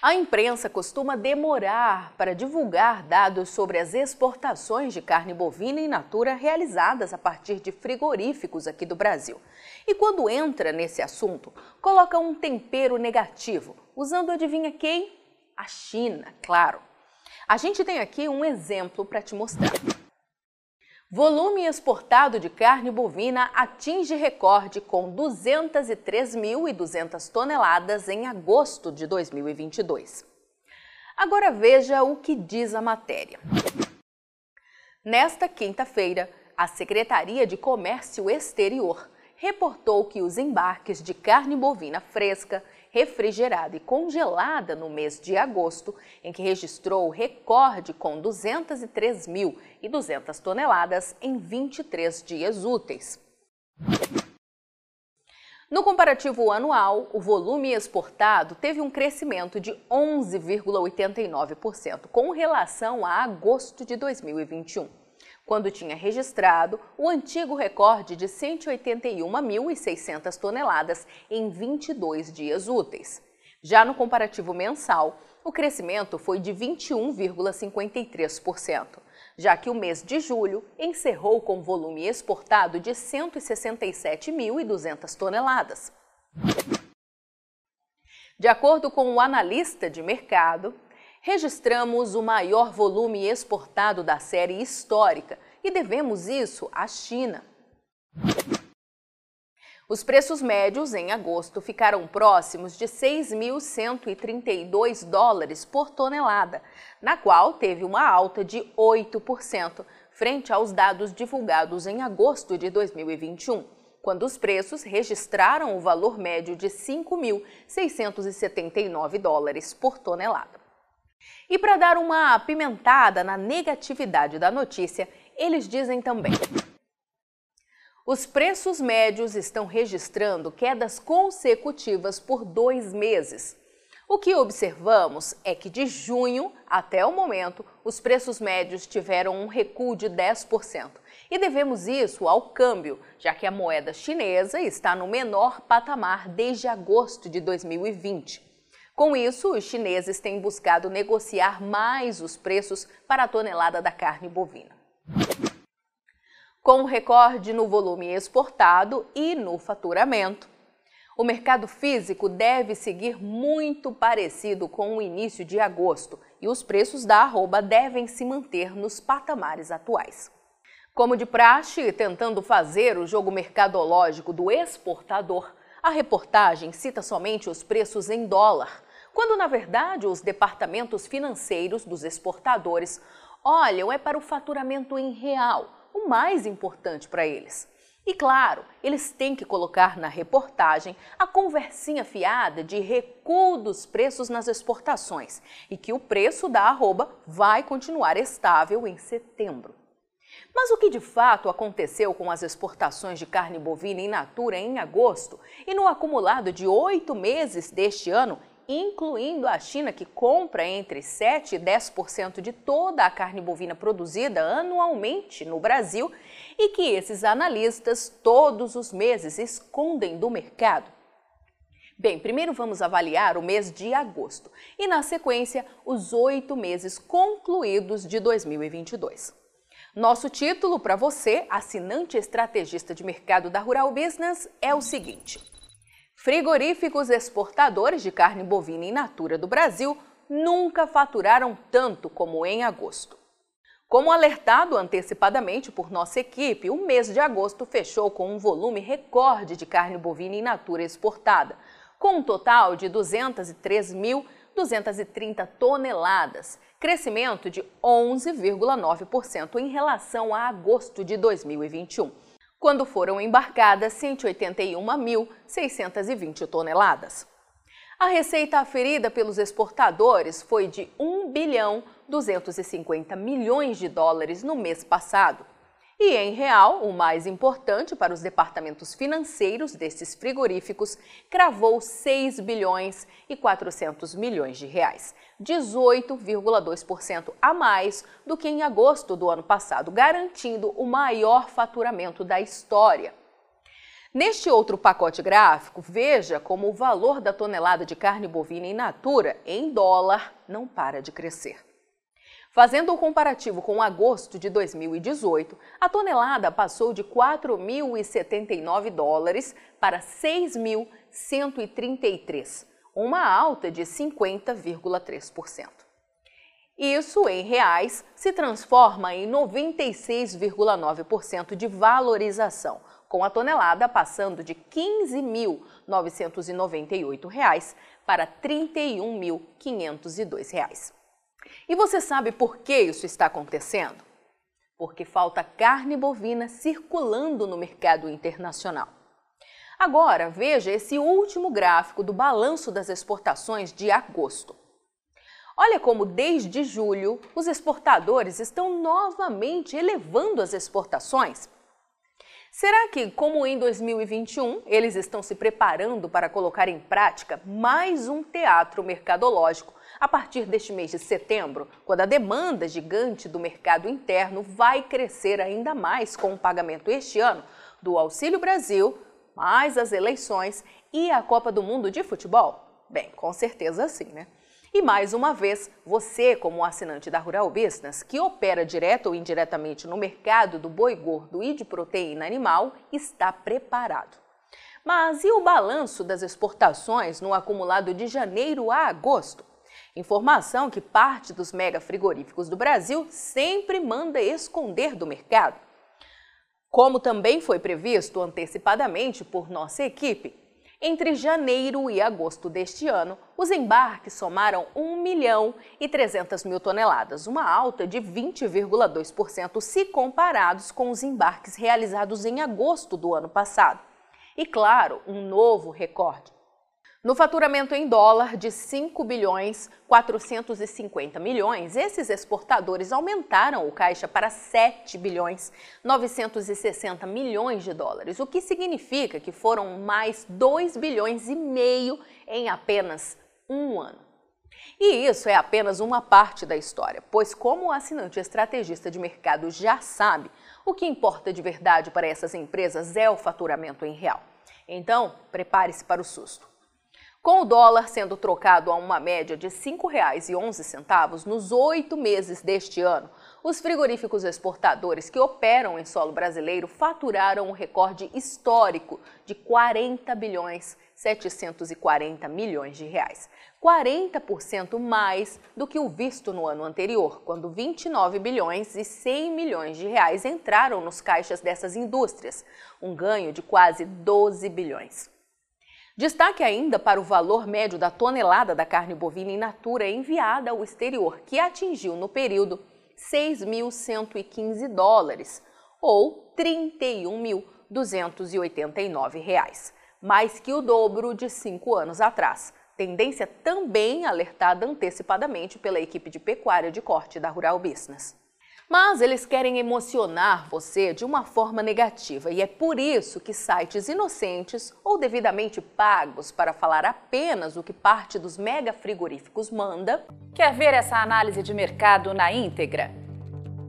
A imprensa costuma demorar para divulgar dados sobre as exportações de carne bovina in natura realizadas a partir de frigoríficos aqui do Brasil. E quando entra nesse assunto, coloca um tempero negativo, usando adivinha quem? A China, claro. A gente tem aqui um exemplo para te mostrar. Volume exportado de carne bovina atinge recorde com 203.200 toneladas em agosto de 2022. Agora veja o que diz a matéria. Nesta quinta-feira, a Secretaria de Comércio Exterior reportou que os embarques de carne bovina fresca refrigerada e congelada no mês de agosto, em que registrou recorde com 203.200 toneladas em 23 dias úteis. No comparativo anual, o volume exportado teve um crescimento de 11,89% com relação a agosto de 2021 quando tinha registrado o antigo recorde de 181.600 toneladas em 22 dias úteis. Já no comparativo mensal, o crescimento foi de 21,53%, já que o mês de julho encerrou com volume exportado de 167.200 toneladas. De acordo com o analista de mercado, registramos o maior volume exportado da série histórica e devemos isso à China. Os preços médios em agosto ficaram próximos de 6.132 dólares por tonelada, na qual teve uma alta de 8%, frente aos dados divulgados em agosto de 2021, quando os preços registraram o valor médio de 5.679 dólares por tonelada. E para dar uma apimentada na negatividade da notícia, eles dizem também. Os preços médios estão registrando quedas consecutivas por dois meses. O que observamos é que de junho até o momento, os preços médios tiveram um recuo de 10%. E devemos isso ao câmbio, já que a moeda chinesa está no menor patamar desde agosto de 2020. Com isso, os chineses têm buscado negociar mais os preços para a tonelada da carne bovina. Com um recorde no volume exportado e no faturamento, o mercado físico deve seguir muito parecido com o início de agosto e os preços da arroba devem se manter nos patamares atuais. Como de praxe, tentando fazer o jogo mercadológico do exportador, a reportagem cita somente os preços em dólar, quando na verdade os departamentos financeiros dos exportadores olham é para o faturamento em real, o mais importante para eles. E claro, eles têm que colocar na reportagem a conversinha fiada de recuo dos preços nas exportações e que o preço da arroba vai continuar estável em setembro. Mas o que de fato aconteceu com as exportações de carne bovina in natura em agosto e no acumulado de oito meses deste ano incluindo a China, que compra entre 7% e 10% de toda a carne bovina produzida anualmente no Brasil e que esses analistas todos os meses escondem do mercado. Bem, primeiro vamos avaliar o mês de agosto e, na sequência, os oito meses concluídos de 2022. Nosso título para você, assinante estrategista de mercado da Rural Business, é o seguinte. Frigoríficos exportadores de carne bovina in natura do Brasil nunca faturaram tanto como em agosto. Como alertado antecipadamente por nossa equipe, o mês de agosto fechou com um volume recorde de carne bovina in natura exportada, com um total de 203.230 toneladas, crescimento de 11,9% em relação a agosto de 2021 quando foram embarcadas 181.620 toneladas. A receita aferida pelos exportadores foi de 1 bilhão 250 milhões de dólares no mês passado. E em real, o mais importante para os departamentos financeiros destes frigoríficos cravou 6 bilhões e 400 milhões de reais, 18,2% a mais do que em agosto do ano passado, garantindo o maior faturamento da história. Neste outro pacote gráfico, veja como o valor da tonelada de carne bovina in natura em dólar não para de crescer. Fazendo o comparativo com agosto de 2018, a tonelada passou de 4.079 dólares para 6.133, uma alta de 50,3%. Isso, em reais, se transforma em 96,9% de valorização, com a tonelada passando de R$ 15.998 para R$ 31.502. E você sabe por que isso está acontecendo? Porque falta carne bovina circulando no mercado internacional. Agora, veja esse último gráfico do balanço das exportações de agosto. Olha como, desde julho, os exportadores estão novamente elevando as exportações Será que, como em 2021, eles estão se preparando para colocar em prática mais um teatro mercadológico a partir deste mês de setembro, quando a demanda gigante do mercado interno vai crescer ainda mais com o pagamento este ano do Auxílio Brasil, mais as eleições e a Copa do Mundo de Futebol? Bem, com certeza sim, né? E mais uma vez, você, como assinante da Rural Business, que opera direto ou indiretamente no mercado do boi gordo e de proteína animal, está preparado. Mas e o balanço das exportações no acumulado de janeiro a agosto? Informação que parte dos mega frigoríficos do Brasil sempre manda esconder do mercado. Como também foi previsto antecipadamente por nossa equipe, entre janeiro e agosto deste ano, os embarques somaram 1 milhão e 300 mil toneladas, uma alta de 20,2% se comparados com os embarques realizados em agosto do ano passado. E claro, um novo recorde. No faturamento em dólar de 5 bilhões 450 milhões, esses exportadores aumentaram o caixa para 7 bilhões 960 milhões de dólares, o que significa que foram mais 2 bilhões e meio em apenas um ano. E isso é apenas uma parte da história, pois como o assinante estrategista de mercado já sabe, o que importa de verdade para essas empresas é o faturamento em real. Então, prepare-se para o susto. Com o dólar sendo trocado a uma média de R$ 5,11 nos oito meses deste ano, os frigoríficos exportadores que operam em solo brasileiro faturaram um recorde histórico de 40 bilhões 740 milhões de reais, 40% mais do que o visto no ano anterior, quando 29 bilhões e 100 milhões de reais entraram nos caixas dessas indústrias, um ganho de quase 12 bilhões. Destaque ainda para o valor médio da tonelada da carne bovina in natura enviada ao exterior, que atingiu no período 6.115 dólares, ou R$ 31.289, mais que o dobro de cinco anos atrás. Tendência também alertada antecipadamente pela equipe de pecuária de corte da Rural Business. Mas eles querem emocionar você de uma forma negativa e é por isso que sites inocentes ou devidamente pagos para falar apenas o que parte dos mega frigoríficos manda. Quer ver essa análise de mercado na íntegra?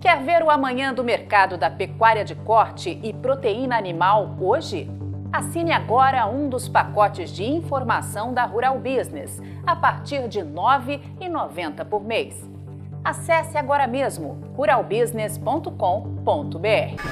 Quer ver o amanhã do mercado da pecuária de corte e proteína animal hoje? Assine agora um dos pacotes de informação da Rural Business a partir de R$ 9,90 por mês. Acesse agora mesmo ruralbusiness.com.br.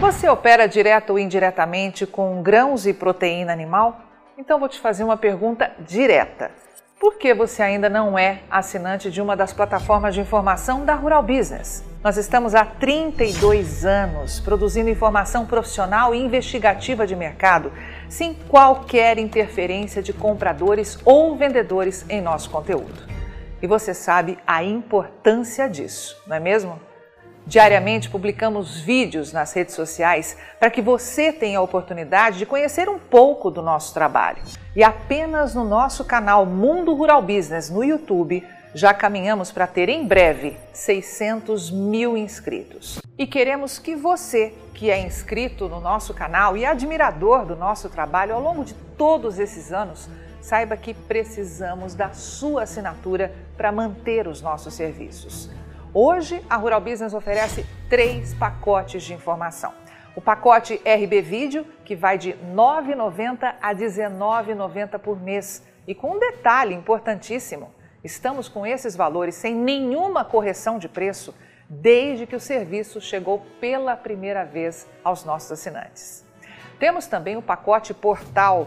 Você opera direto ou indiretamente com grãos e proteína animal? Então vou te fazer uma pergunta direta. Por que você ainda não é assinante de uma das plataformas de informação da Rural Business? Nós estamos há 32 anos produzindo informação profissional e investigativa de mercado, sem qualquer interferência de compradores ou vendedores em nosso conteúdo. E você sabe a importância disso, não é mesmo? Diariamente publicamos vídeos nas redes sociais para que você tenha a oportunidade de conhecer um pouco do nosso trabalho. E apenas no nosso canal Mundo Rural Business no YouTube já caminhamos para ter em breve 600 mil inscritos. E queremos que você, que é inscrito no nosso canal e admirador do nosso trabalho ao longo de todos esses anos, saiba que precisamos da sua assinatura para manter os nossos serviços. Hoje, a Rural Business oferece três pacotes de informação. O pacote RB Vídeo, que vai de R$ 9,90 a R$ 19,90 por mês. E com um detalhe importantíssimo: estamos com esses valores sem nenhuma correção de preço desde que o serviço chegou pela primeira vez aos nossos assinantes. Temos também o pacote Portal,